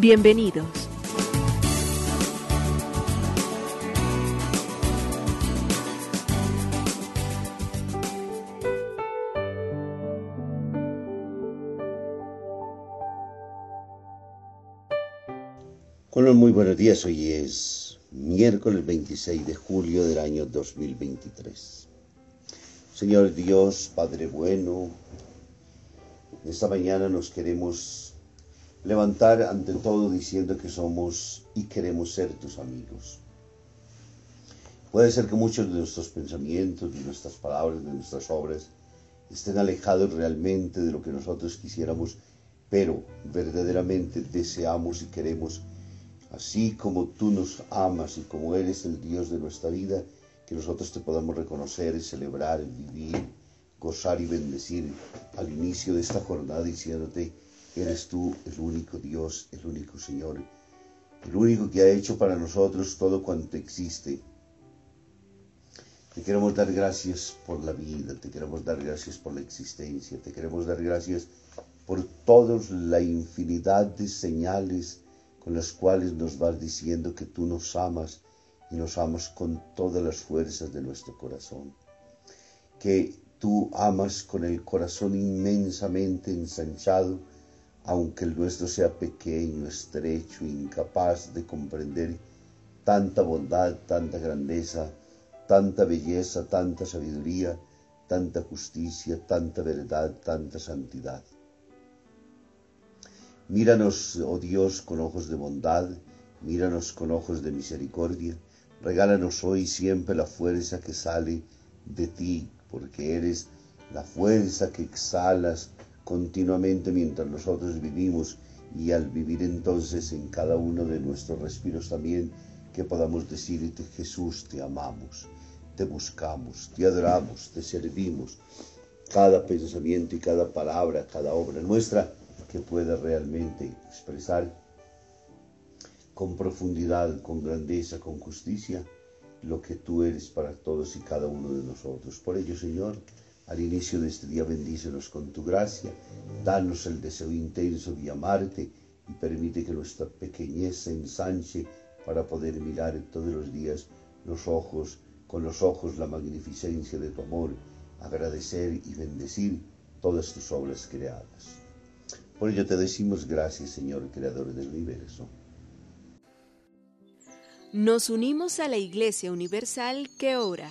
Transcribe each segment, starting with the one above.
Bienvenidos. Los muy buenos días, hoy es miércoles 26 de julio del año 2023. Señor Dios, Padre bueno, esta mañana nos queremos levantar ante todo diciendo que somos y queremos ser tus amigos. Puede ser que muchos de nuestros pensamientos, de nuestras palabras, de nuestras obras estén alejados realmente de lo que nosotros quisiéramos, pero verdaderamente deseamos y queremos así como tú nos amas y como eres el Dios de nuestra vida, que nosotros te podamos reconocer y celebrar, vivir, gozar y bendecir al inicio de esta jornada diciéndote, eres tú el único Dios, el único Señor, el único que ha hecho para nosotros todo cuanto existe. Te queremos dar gracias por la vida, te queremos dar gracias por la existencia, te queremos dar gracias por toda la infinidad de señales, con las cuales nos vas diciendo que tú nos amas y nos amas con todas las fuerzas de nuestro corazón. Que tú amas con el corazón inmensamente ensanchado, aunque el nuestro sea pequeño, estrecho, incapaz de comprender tanta bondad, tanta grandeza, tanta belleza, tanta sabiduría, tanta justicia, tanta verdad, tanta santidad. Míranos, oh Dios, con ojos de bondad, míranos con ojos de misericordia, regálanos hoy siempre la fuerza que sale de ti, porque eres la fuerza que exhalas continuamente mientras nosotros vivimos y al vivir entonces en cada uno de nuestros respiros también, que podamos decirte Jesús, te amamos, te buscamos, te adoramos, te servimos, cada pensamiento y cada palabra, cada obra nuestra que pueda realmente expresar con profundidad, con grandeza, con justicia, lo que tú eres para todos y cada uno de nosotros. Por ello, Señor, al inicio de este día bendícenos con tu gracia, danos el deseo intenso de amarte y permite que nuestra pequeñez se ensanche para poder mirar todos los días los ojos, con los ojos la magnificencia de tu amor, agradecer y bendecir todas tus obras creadas. Por ello te decimos gracias, Señor, Creador del universo. Nos unimos a la Iglesia Universal que ora.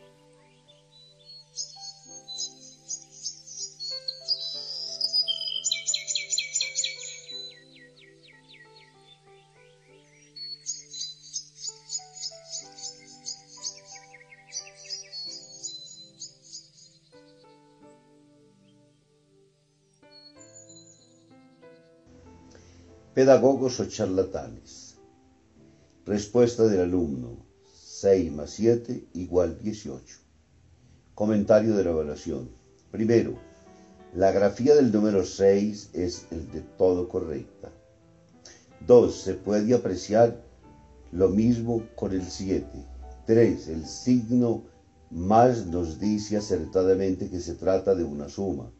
Pedagogos o charlatanes. Respuesta del alumno. 6 más 7 igual 18. Comentario de la evaluación. Primero, la grafía del número 6 es el de todo correcta. 2. Se puede apreciar lo mismo con el 7. 3. El signo más nos dice acertadamente que se trata de una suma.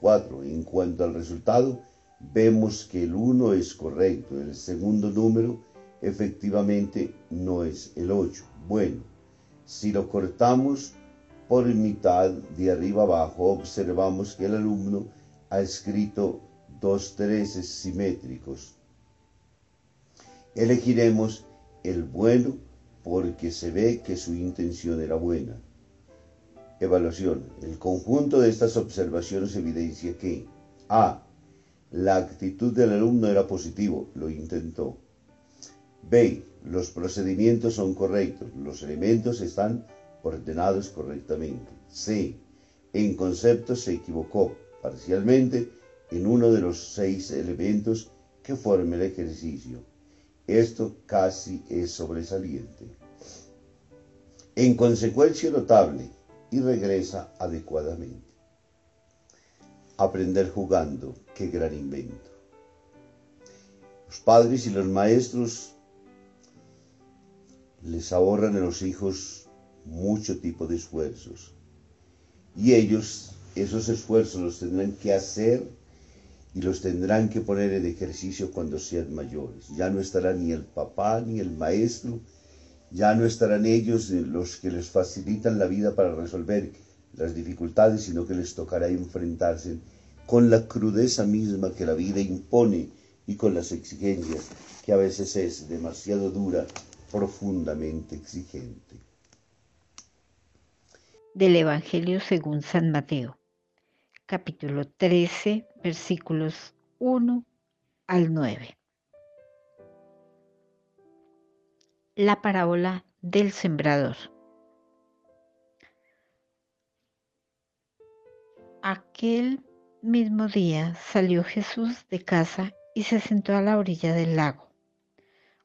4. En cuanto al resultado, vemos que el 1 es correcto, el segundo número efectivamente no es el 8. Bueno, si lo cortamos por mitad de arriba abajo, observamos que el alumno ha escrito dos treces simétricos. Elegiremos el bueno porque se ve que su intención era buena. Evaluación. El conjunto de estas observaciones evidencia que A. La actitud del alumno era positivo, lo intentó. B. Los procedimientos son correctos, los elementos están ordenados correctamente. C. En concepto se equivocó parcialmente en uno de los seis elementos que forman el ejercicio. Esto casi es sobresaliente. En consecuencia notable y regresa adecuadamente. Aprender jugando, qué gran invento. Los padres y los maestros les ahorran a los hijos mucho tipo de esfuerzos. Y ellos esos esfuerzos los tendrán que hacer y los tendrán que poner en ejercicio cuando sean mayores. Ya no estará ni el papá ni el maestro, ya no estarán ellos los que les facilitan la vida para resolver las dificultades, sino que les tocará enfrentarse con la crudeza misma que la vida impone y con las exigencias que a veces es demasiado dura profundamente exigente. Del Evangelio según San Mateo, capítulo 13, versículos 1 al 9. La parábola del sembrador. Aquel mismo día salió Jesús de casa y se sentó a la orilla del lago.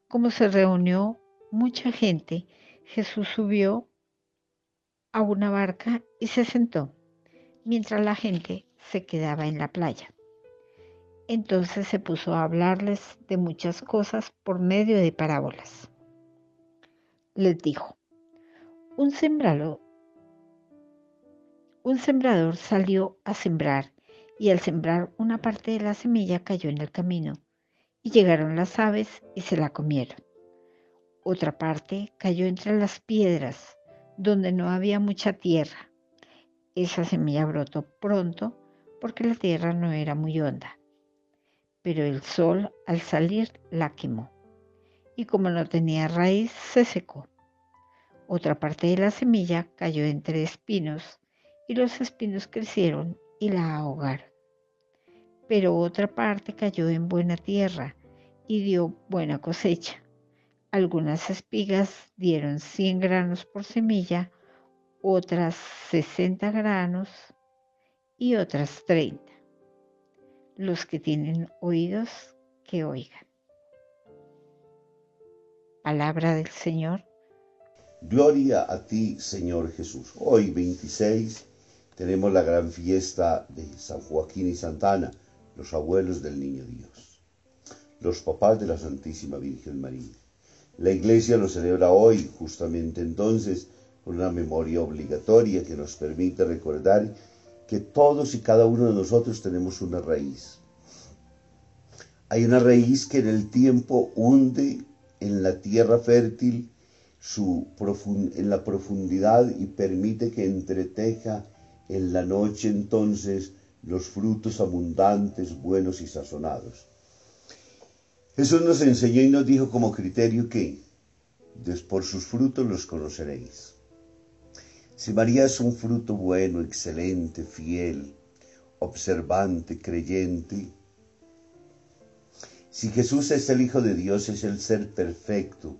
Como se reunió mucha gente, Jesús subió a una barca y se sentó, mientras la gente se quedaba en la playa. Entonces se puso a hablarles de muchas cosas por medio de parábolas. Les dijo, un sembrador, un sembrador salió a sembrar y al sembrar una parte de la semilla cayó en el camino y llegaron las aves y se la comieron. Otra parte cayó entre las piedras, donde no había mucha tierra. Esa semilla brotó pronto porque la tierra no era muy honda. Pero el sol al salir la quemó y como no tenía raíz se secó. Otra parte de la semilla cayó entre espinos y los espinos crecieron y la ahogaron. Pero otra parte cayó en buena tierra y dio buena cosecha algunas espigas dieron 100 granos por semilla, otras 60 granos y otras 30. Los que tienen oídos, que oigan. Palabra del Señor. Gloria a ti, Señor Jesús. Hoy, 26, tenemos la gran fiesta de San Joaquín y Santana, los abuelos del Niño Dios, los papás de la Santísima Virgen María. La iglesia lo celebra hoy, justamente entonces, con una memoria obligatoria que nos permite recordar que todos y cada uno de nosotros tenemos una raíz. Hay una raíz que en el tiempo hunde en la tierra fértil en la profundidad y permite que entreteja en la noche entonces los frutos abundantes, buenos y sazonados. Jesús nos enseñó y nos dijo como criterio que por sus frutos los conoceréis. Si María es un fruto bueno, excelente, fiel, observante, creyente, si Jesús es el Hijo de Dios, es el ser perfecto,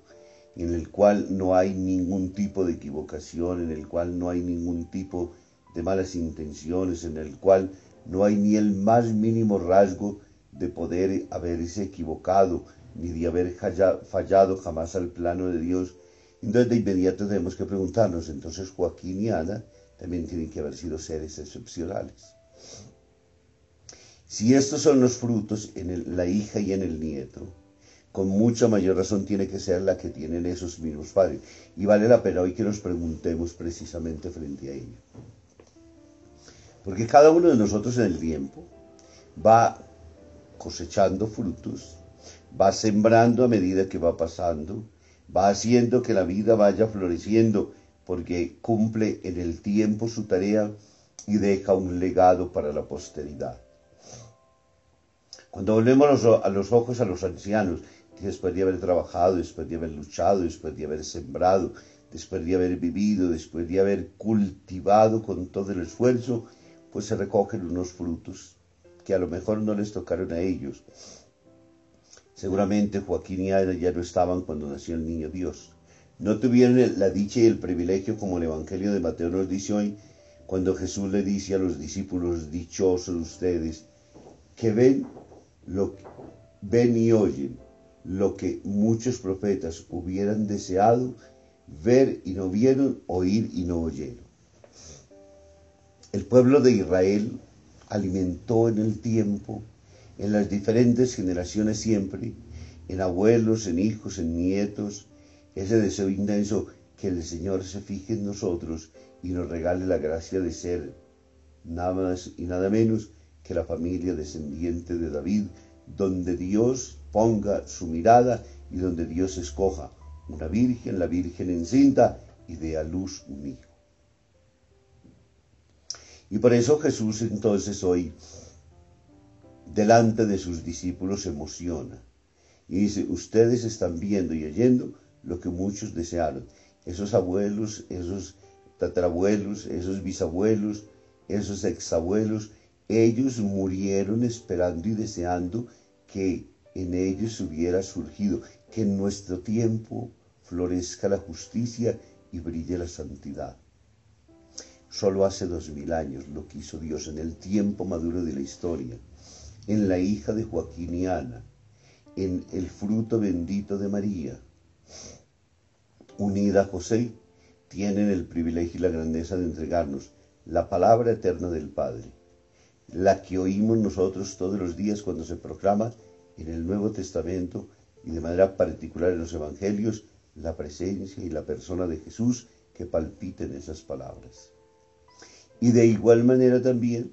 en el cual no hay ningún tipo de equivocación, en el cual no hay ningún tipo de malas intenciones, en el cual no hay ni el más mínimo rasgo de poder haberse equivocado, ni de haber fallado jamás al plano de Dios. Entonces de inmediato tenemos que preguntarnos, entonces Joaquín y Ana también tienen que haber sido seres excepcionales. Si estos son los frutos en la hija y en el nieto, con mucha mayor razón tiene que ser la que tienen esos mismos padres. Y vale la pena hoy que nos preguntemos precisamente frente a ello. Porque cada uno de nosotros en el tiempo va cosechando frutos, va sembrando a medida que va pasando, va haciendo que la vida vaya floreciendo, porque cumple en el tiempo su tarea y deja un legado para la posteridad. Cuando volvemos a los ojos a los ancianos, después de haber trabajado, después de haber luchado, después de haber sembrado, después de haber vivido, después de haber cultivado con todo el esfuerzo, pues se recogen unos frutos que a lo mejor no les tocaron a ellos. Seguramente Joaquín y Ana ya no estaban cuando nació el niño Dios. No tuvieron la dicha y el privilegio como el Evangelio de Mateo nos dice hoy, cuando Jesús le dice a los discípulos, dichosos ustedes, que ven, lo, ven y oyen lo que muchos profetas hubieran deseado ver y no vieron, oír y no oyeron. El pueblo de Israel alimentó en el tiempo, en las diferentes generaciones siempre, en abuelos, en hijos, en nietos, ese deseo intenso que el Señor se fije en nosotros y nos regale la gracia de ser nada más y nada menos que la familia descendiente de David, donde Dios ponga su mirada y donde Dios escoja una virgen, la virgen encinta, y dé a luz un hijo. Y por eso Jesús entonces hoy, delante de sus discípulos, emociona y dice, ustedes están viendo y oyendo lo que muchos desearon. Esos abuelos, esos tatarabuelos, esos bisabuelos, esos exabuelos, ellos murieron esperando y deseando que en ellos hubiera surgido, que en nuestro tiempo florezca la justicia y brille la santidad. Solo hace dos mil años lo quiso Dios en el tiempo maduro de la historia, en la hija de Joaquín y Ana, en el fruto bendito de María. Unida a José, tienen el privilegio y la grandeza de entregarnos la palabra eterna del Padre, la que oímos nosotros todos los días cuando se proclama en el Nuevo Testamento y de manera particular en los Evangelios la presencia y la persona de Jesús que palpiten esas palabras. Y de igual manera también,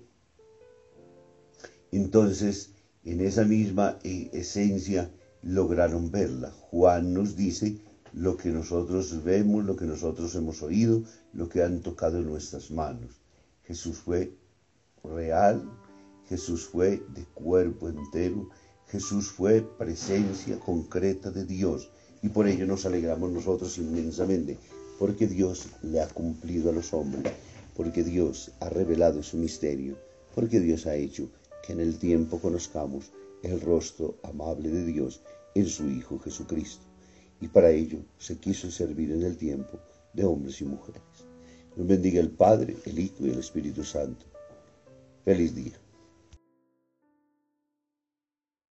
entonces, en esa misma eh, esencia lograron verla. Juan nos dice lo que nosotros vemos, lo que nosotros hemos oído, lo que han tocado en nuestras manos. Jesús fue real, Jesús fue de cuerpo entero, Jesús fue presencia concreta de Dios y por ello nos alegramos nosotros inmensamente, porque Dios le ha cumplido a los hombres, porque Dios ha revelado su misterio, porque Dios ha hecho que en el tiempo conozcamos el rostro amable de Dios en su Hijo Jesucristo. Y para ello se quiso servir en el tiempo de hombres y mujeres. Nos bendiga el Padre, el Hijo y el Espíritu Santo. Feliz día.